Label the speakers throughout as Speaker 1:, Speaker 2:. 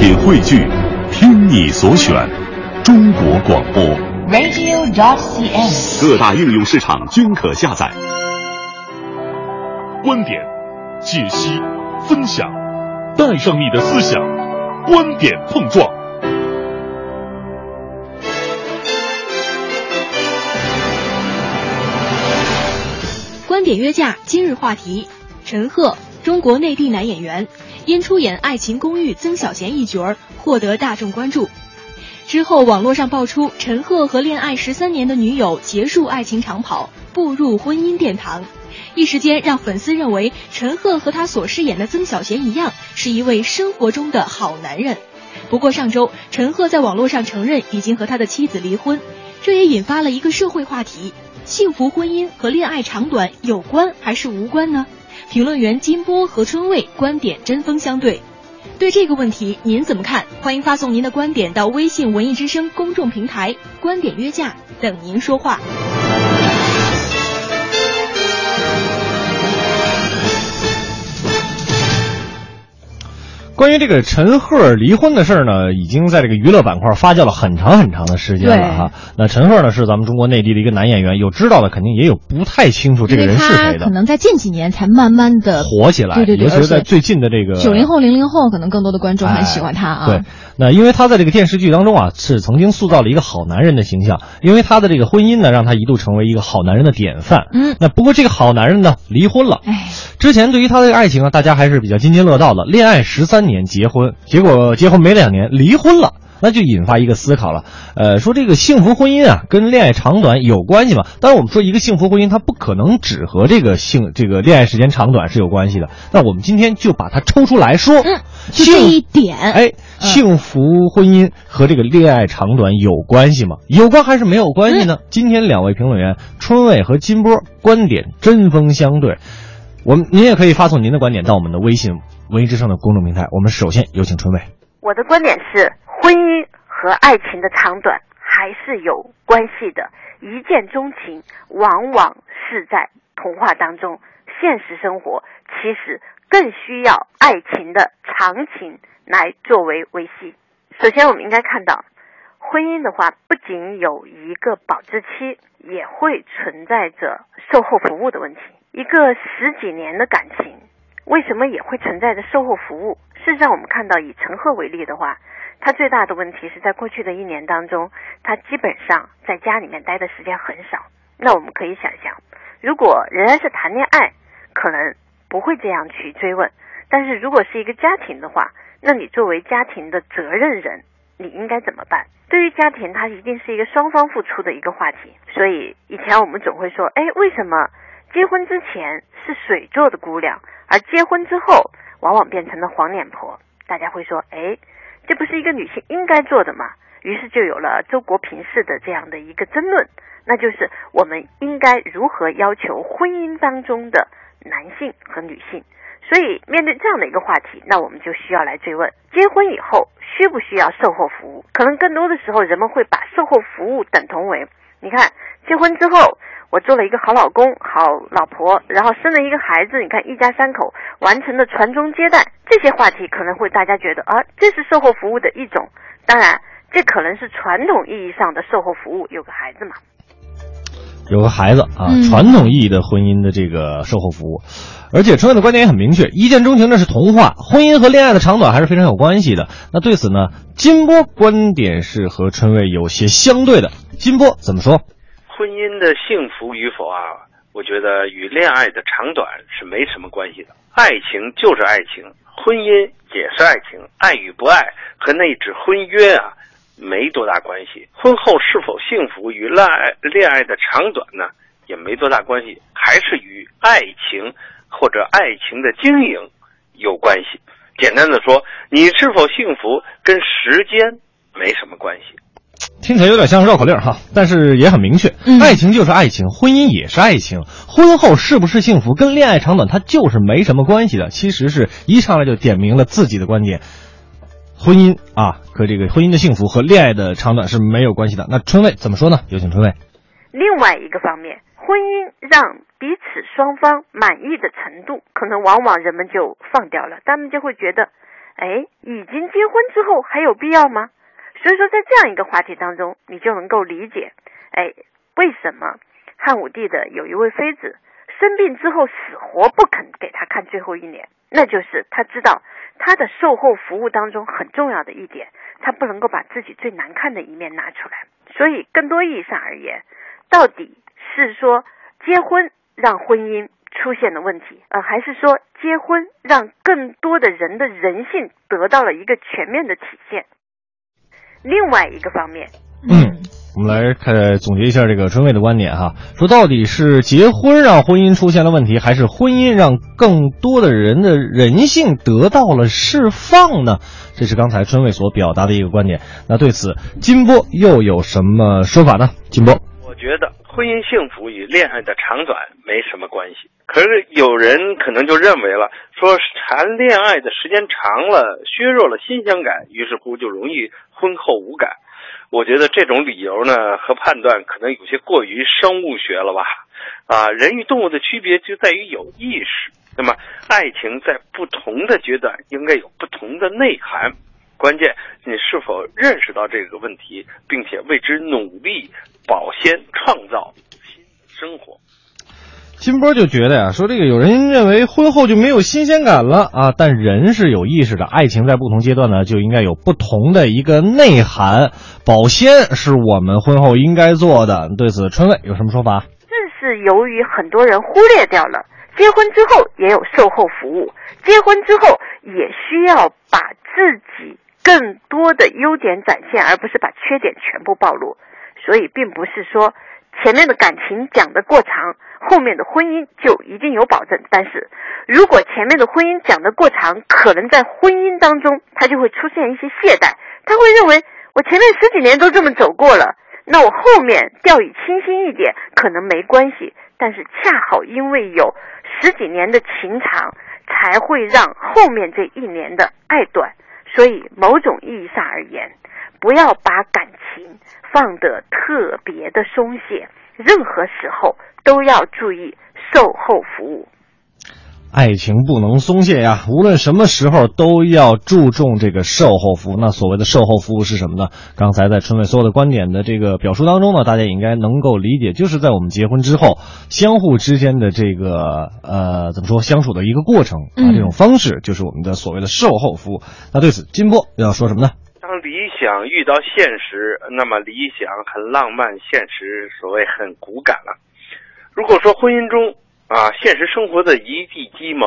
Speaker 1: 品汇聚，听你所选，中国广播。
Speaker 2: radio.dot.cn，。
Speaker 1: 各大应用市场均可下载。
Speaker 3: 观点、解析、分享，带上你的思想，观点碰撞。
Speaker 4: 观点约架，今日话题：陈赫，中国内地男演员，因出演《爱情公寓》曾小贤一角儿获得大众关注。之后，网络上爆出陈赫和恋爱十三年的女友结束爱情长跑，步入婚姻殿堂，一时间让粉丝认为陈赫和他所饰演的曾小贤一样，是一位生活中的好男人。不过上周，陈赫在网络上承认已经和他的妻子离婚，这也引发了一个社会话题：幸福婚姻和恋爱长短有关还是无关呢？评论员金波和春卫观点针锋相对。对这个问题您怎么看？欢迎发送您的观点到微信“文艺之声”公众平台“观点约架”，等您说话。
Speaker 5: 关于这个陈赫离婚的事儿呢，已经在这个娱乐板块发酵了很长很长的时间了哈。那陈赫呢是咱们中国内地的一个男演员，有知道的肯定也有不太清楚这个人是谁的。
Speaker 6: 可能在近几年才慢慢的
Speaker 5: 火起来，
Speaker 6: 对对对，
Speaker 5: 尤其是在最近的这个
Speaker 6: 九零后、零零后，可能更多的观众很喜欢他啊。
Speaker 5: 对，那因为他在这个电视剧当中啊，是曾经塑造了一个好男人的形象，因为他的这个婚姻呢，让他一度成为一个好男人的典范。
Speaker 6: 嗯，
Speaker 5: 那不过这个好男人呢，离婚了。
Speaker 6: 哎，
Speaker 5: 之前对于他的爱情啊，大家还是比较津津乐道的，恋爱十三年结婚。结果结婚没两年离婚了，那就引发一个思考了。呃，说这个幸福婚姻啊，跟恋爱长短有关系吗？当然，我们说一个幸福婚姻，它不可能只和这个性这个恋爱时间长短是有关系的。那我们今天就把它抽出来说，
Speaker 6: 嗯，就这一点，
Speaker 5: 哎，幸福婚姻和这个恋爱长短有关系吗？有关还是没有关系呢？
Speaker 6: 嗯、
Speaker 5: 今天两位评论员春伟和金波观点针锋相对。我们您也可以发送您的观点到我们的微信“文艺之声”的公众平台。我们首先有请春伟。
Speaker 7: 我的观点是，婚姻和爱情的长短还是有关系的。一见钟情往往是在童话当中，现实生活其实更需要爱情的长情来作为维系。首先，我们应该看到，婚姻的话不仅有一个保质期，也会存在着售后服务的问题。一个十几年的感情，为什么也会存在着售后服务？事实上，我们看到以陈赫为例的话，他最大的问题是在过去的一年当中，他基本上在家里面待的时间很少。那我们可以想象，如果仍然是谈恋爱，可能不会这样去追问；但是如果是一个家庭的话，那你作为家庭的责任人，你应该怎么办？对于家庭，它一定是一个双方付出的一个话题。所以以前我们总会说，哎，为什么？结婚之前是水做的姑娘，而结婚之后往往变成了黄脸婆。大家会说，哎，这不是一个女性应该做的吗？于是就有了周国平式的这样的一个争论，那就是我们应该如何要求婚姻当中的男性和女性。所以面对这样的一个话题，那我们就需要来追问：结婚以后需不需要售后服务？可能更多的时候，人们会把售后服务等同为，你看结婚之后。我做了一个好老公、好老婆，然后生了一个孩子，你看一家三口完成了传宗接代，这些话题可能会大家觉得啊，这是售后服务的一种。当然，这可能是传统意义上的售后服务，有个孩子嘛，
Speaker 5: 有个孩子啊，
Speaker 6: 嗯、
Speaker 5: 传统意义的婚姻的这个售后服务。而且春卫的观点也很明确，一见钟情那是童话，婚姻和恋爱的长短还是非常有关系的。那对此呢，金波观点是和春卫有些相对的。金波怎么说？
Speaker 8: 婚姻的幸福与否啊，我觉得与恋爱的长短是没什么关系的。爱情就是爱情，婚姻也是爱情，爱与不爱和那纸婚约啊没多大关系。婚后是否幸福与恋爱恋爱的长短呢，也没多大关系，还是与爱情或者爱情的经营有关系。简单的说，你是否幸福跟时间没什么关系。
Speaker 5: 听起来有点像绕口令哈，但是也很明确，
Speaker 6: 嗯、
Speaker 5: 爱情就是爱情，婚姻也是爱情，婚后是不是幸福跟恋爱长短它就是没什么关系的。其实是一上来就点明了自己的观点，婚姻啊和这个婚姻的幸福和恋爱的长短是没有关系的。那春卫怎么说呢？有请春卫。
Speaker 7: 另外一个方面，婚姻让彼此双方满意的程度，可能往往人们就放掉了，他们就会觉得，哎，已经结婚之后还有必要吗？所以说，在这样一个话题当中，你就能够理解，哎，为什么汉武帝的有一位妃子生病之后死活不肯给他看最后一年，那就是他知道他的售后服务当中很重要的一点，他不能够把自己最难看的一面拿出来。所以，更多意义上而言，到底是说结婚让婚姻出现了问题，呃，还是说结婚让更多的人的人性得到了一个全面的体现？另外一个方面，
Speaker 5: 嗯，我们来看总结一下这个春卫的观点哈，说到底是结婚让婚姻出现了问题，还是婚姻让更多的人的人性得到了释放呢？这是刚才春卫所表达的一个观点。那对此，金波又有什么说法呢？金波，
Speaker 8: 我觉得婚姻幸福与恋爱的长短没什么关系。可是有人可能就认为了，说谈恋爱的时间长了，削弱了新鲜感，于是乎就容易婚后无感。我觉得这种理由呢和判断可能有些过于生物学了吧？啊，人与动物的区别就在于有意识。那么，爱情在不同的阶段应该有不同的内涵。关键你是否认识到这个问题，并且为之努力保鲜，创造新的生活。
Speaker 5: 金波就觉得呀，说这个有人认为婚后就没有新鲜感了啊，但人是有意识的，爱情在不同阶段呢就应该有不同的一个内涵，保鲜是我们婚后应该做的。对此，春卫有什么说法？
Speaker 7: 正是由于很多人忽略掉了，结婚之后也有售后服务，结婚之后也需要把自己更多的优点展现，而不是把缺点全部暴露。所以，并不是说前面的感情讲得过长。后面的婚姻就一定有保证，但是如果前面的婚姻讲得过长，可能在婚姻当中他就会出现一些懈怠，他会认为我前面十几年都这么走过了，那我后面掉以轻心一点可能没关系，但是恰好因为有十几年的情长，才会让后面这一年的爱短，所以某种意义上而言，不要把感情放得特别的松懈，任何时候。都要注意售后服务，
Speaker 5: 爱情不能松懈呀！无论什么时候都要注重这个售后服务。那所谓的售后服务是什么呢？刚才在春伟所有的观点的这个表述当中呢，大家也应该能够理解，就是在我们结婚之后，相互之间的这个呃怎么说相处的一个过程啊，这种方式就是我们的所谓的售后服务。那对此，金波要说什么呢？
Speaker 8: 当理想遇到现实，那么理想很浪漫，现实所谓很骨感了。如果说婚姻中啊，现实生活的一地鸡毛，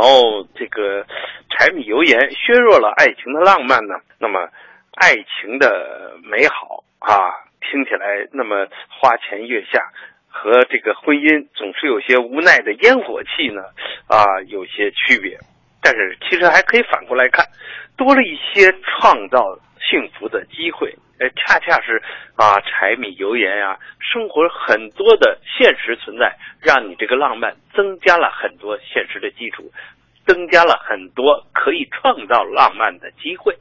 Speaker 8: 这个柴米油盐削弱了爱情的浪漫呢，那么爱情的美好啊，听起来那么花前月下，和这个婚姻总是有些无奈的烟火气呢啊，有些区别。但是其实还可以反过来看，多了一些创造幸福的机会。呃，恰恰是啊，柴米油盐啊，生活很多的现实存在，让你这个浪漫增加了很多现实的基础，增加了很多可以创造浪漫的机会。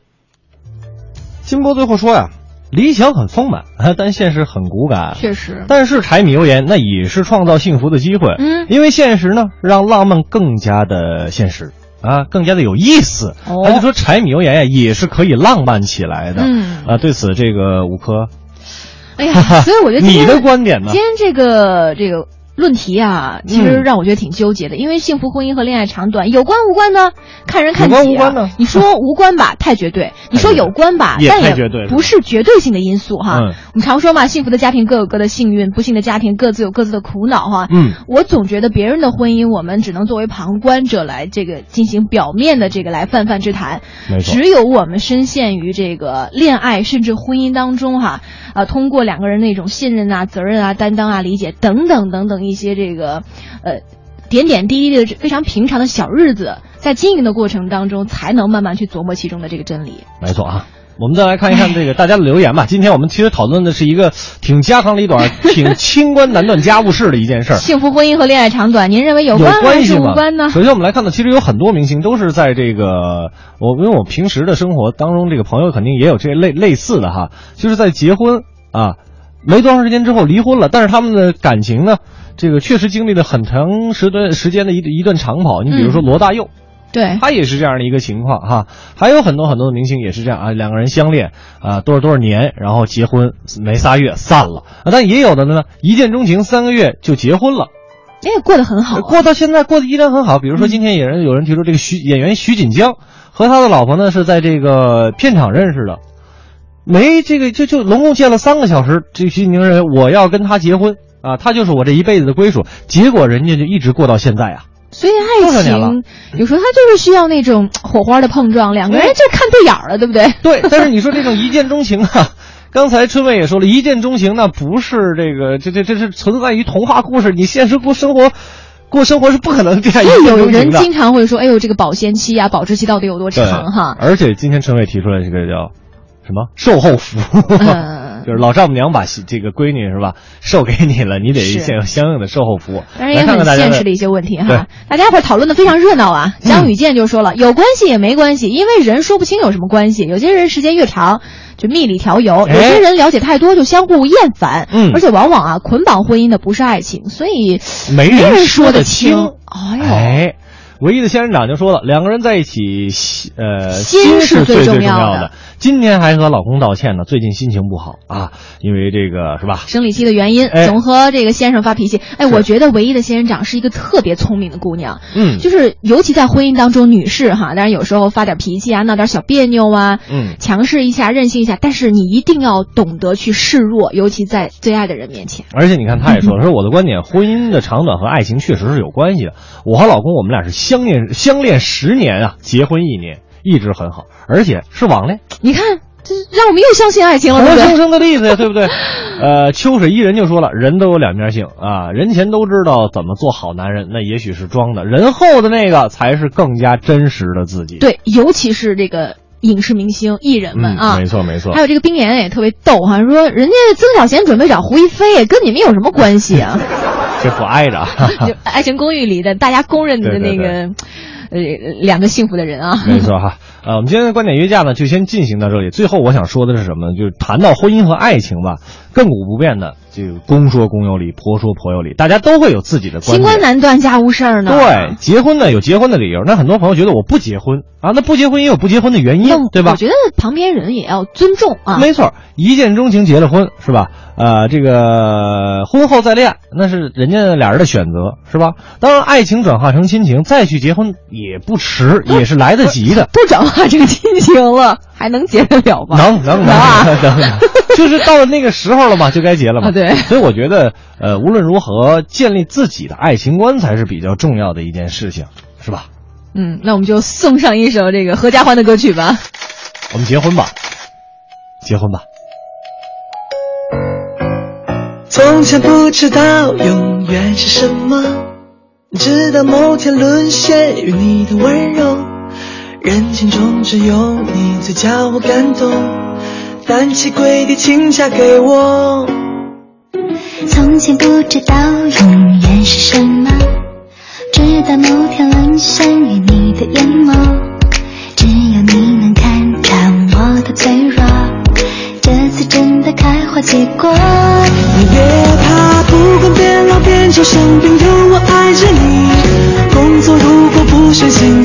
Speaker 5: 金波最后说呀，理想很丰满，但现实很骨感。
Speaker 6: 确实，
Speaker 5: 但是柴米油盐那也是创造幸福的机会。
Speaker 6: 嗯，
Speaker 5: 因为现实呢，让浪漫更加的现实。啊，更加的有意思。他就说柴米油盐呀，也是可以浪漫起来的。
Speaker 6: 嗯
Speaker 5: 啊，对此这个五科，
Speaker 6: 哎呀，所以我觉得
Speaker 5: 你的观点呢？
Speaker 6: 今天这个这个。论题啊，其实让我觉得挺纠结的，因为幸福婚姻和恋爱长短有关无关呢？看人看己
Speaker 5: 啊。
Speaker 6: 你说无关吧，太绝对；你说有关吧，但也不是绝对性的因素哈。我们常说嘛，幸福的家庭各有各的幸运，不幸的家庭各自有各自的苦恼哈。
Speaker 5: 嗯，
Speaker 6: 我总觉得别人的婚姻，我们只能作为旁观者来这个进行表面的这个来泛泛之谈。只有我们深陷于这个恋爱甚至婚姻当中哈，啊，通过两个人那种信任啊、责任啊、担当啊、理解等等等等一些这个。呃，点点滴滴的非常平常的小日子，在经营的过程当中，才能慢慢去琢磨其中的这个真理。
Speaker 5: 没错啊，我们再来看一看这个大家的留言吧。今天我们其实讨论的是一个挺家长里短、挺清官难断家务事的一件事儿。
Speaker 6: 幸福婚姻和恋爱长短，您认为
Speaker 5: 有
Speaker 6: 关
Speaker 5: 还是
Speaker 6: 无关呢？
Speaker 5: 首先，我们来看到，其实有很多明星都是在这个我，因为我平时的生活当中，这个朋友肯定也有这类类似的哈，就是在结婚啊没多长时间之后离婚了，但是他们的感情呢？这个确实经历了很长时段时间的一一段长跑。你比如说罗大佑，
Speaker 6: 对，
Speaker 5: 他也是这样的一个情况哈。还有很多很多的明星也是这样啊，两个人相恋啊多少多少年，然后结婚没仨月散了啊。但也有的呢，一见钟情三个月就结婚了，
Speaker 6: 哎，过得很好、啊，
Speaker 5: 过到现在过得依然很好。比如说今天有人有人提出这个徐演员徐锦江和他的老婆呢是在这个片场认识的。没这个就就龙共见了三个小时，这徐锦江认为我要跟他结婚啊，他就是我这一辈子的归属。结果人家就一直过到现在啊。
Speaker 6: 所以爱情有时候他就是需要那种 火花的碰撞，两个人就看对眼了，对不对？
Speaker 5: 对。但是你说这种一见钟情啊，刚才春伟也说了，一见钟情那不是这个，这这这是存在于童话故事，你现实过生活。过生活是不可能这样。
Speaker 6: 有人经常会说：“哎呦，这个保鲜期啊，保质期到底有多长？”哈。
Speaker 5: 而且今天春伟提出来这个叫什么售后服务，
Speaker 6: 嗯、
Speaker 5: 就是老丈母娘把这个闺女是吧授给你了，你得先有相应的售后服务。
Speaker 6: 当然也很现实的一些问题哈。大家伙讨论的非常热闹啊。张雨健就说了：“有关系也没关系，因为人说不清有什么关系。有些人时间越长。”就蜜里调油，有些人了解太多就相互厌烦，
Speaker 5: 嗯，
Speaker 6: 而且往往啊捆绑婚姻的不是爱情，所以
Speaker 5: 没
Speaker 6: 人
Speaker 5: 说
Speaker 6: 得
Speaker 5: 清。
Speaker 6: 哎呦，
Speaker 5: 哎，唯一的仙人掌就说了，两个人在一起，呃，
Speaker 6: 心
Speaker 5: 是
Speaker 6: 最
Speaker 5: 重
Speaker 6: 要
Speaker 5: 的。今天还和老公道歉呢，最近心情不好啊，因为这个是吧？
Speaker 6: 生理期的原因，
Speaker 5: 哎、
Speaker 6: 总和这个先生发脾气。哎，我觉得唯一的仙人掌是一个特别聪明的姑娘，
Speaker 5: 嗯，
Speaker 6: 就是尤其在婚姻当中，女士哈，当然有时候发点脾气啊，闹点小别扭啊，
Speaker 5: 嗯，
Speaker 6: 强势一下，任性一下，但是你一定要懂得去示弱，尤其在最爱的人面前。
Speaker 5: 而且你看，他也说了，说我的观点，婚姻的长短和爱情确实是有关系的。我和老公，我们俩是相恋相恋十年啊，结婚一年，一直很好，而且是网恋。
Speaker 6: 你看。这让我们又相信爱情了，
Speaker 5: 活生生的例子呀，对不对？呃，秋水伊人就说了，人都有两面性啊，人前都知道怎么做好男人，那也许是装的，人后的那个才是更加真实的自己。
Speaker 6: 对，尤其是这个影视明星、艺人们啊，
Speaker 5: 嗯、没错没错。
Speaker 6: 还有这个冰岩也特别逗哈，说人家曾小贤准备找胡一菲，跟你们有什么关系啊？
Speaker 5: 这不挨着，
Speaker 6: 就《爱情公寓》里的大家公认的那个。呃，两个幸福的人啊，
Speaker 5: 没错哈。呃，我们今天的观点约架呢，就先进行到这里。最后我想说的是什么呢？就是谈到婚姻和爱情吧，亘古不变的，就公说公有理，婆说婆有理，大家都会有自己的观点。
Speaker 6: 清官难断家务事儿呢。
Speaker 5: 对，结婚呢有结婚的理由。那很多朋友觉得我不结婚啊，那不结婚也有不结婚的原因，对吧？
Speaker 6: 我觉得旁边人也要尊重啊。
Speaker 5: 没错，一见钟情结了婚是吧？呃，这个婚后再恋，那是人家俩人的选择，是吧？当然，爱情转化成亲情，再去结婚也不迟，也是来得及的。
Speaker 6: 不转化成亲情了，还能结得了吗？
Speaker 5: 能能能
Speaker 6: 啊
Speaker 5: 能，就是到了那个时候了嘛，就该结了嘛。
Speaker 6: 啊对
Speaker 5: 所以我觉得，呃，无论如何，建立自己的爱情观才是比较重要的一件事情，是吧？
Speaker 6: 嗯，那我们就送上一首这个合家欢的歌曲吧。
Speaker 5: 我们结婚吧，结婚吧。
Speaker 2: 从前不知道永远是什么，直到某天沦陷于你的温柔，人群中只有你最叫我感动，单膝跪地请嫁给我。
Speaker 9: 从前不知道永远是什么，直到某天沦陷于你的眼眸，只有你能看穿我的脆弱，这次真的开花结果。
Speaker 2: 你别怕，不管变老变丑生病，有我爱着你。工作如果不顺心，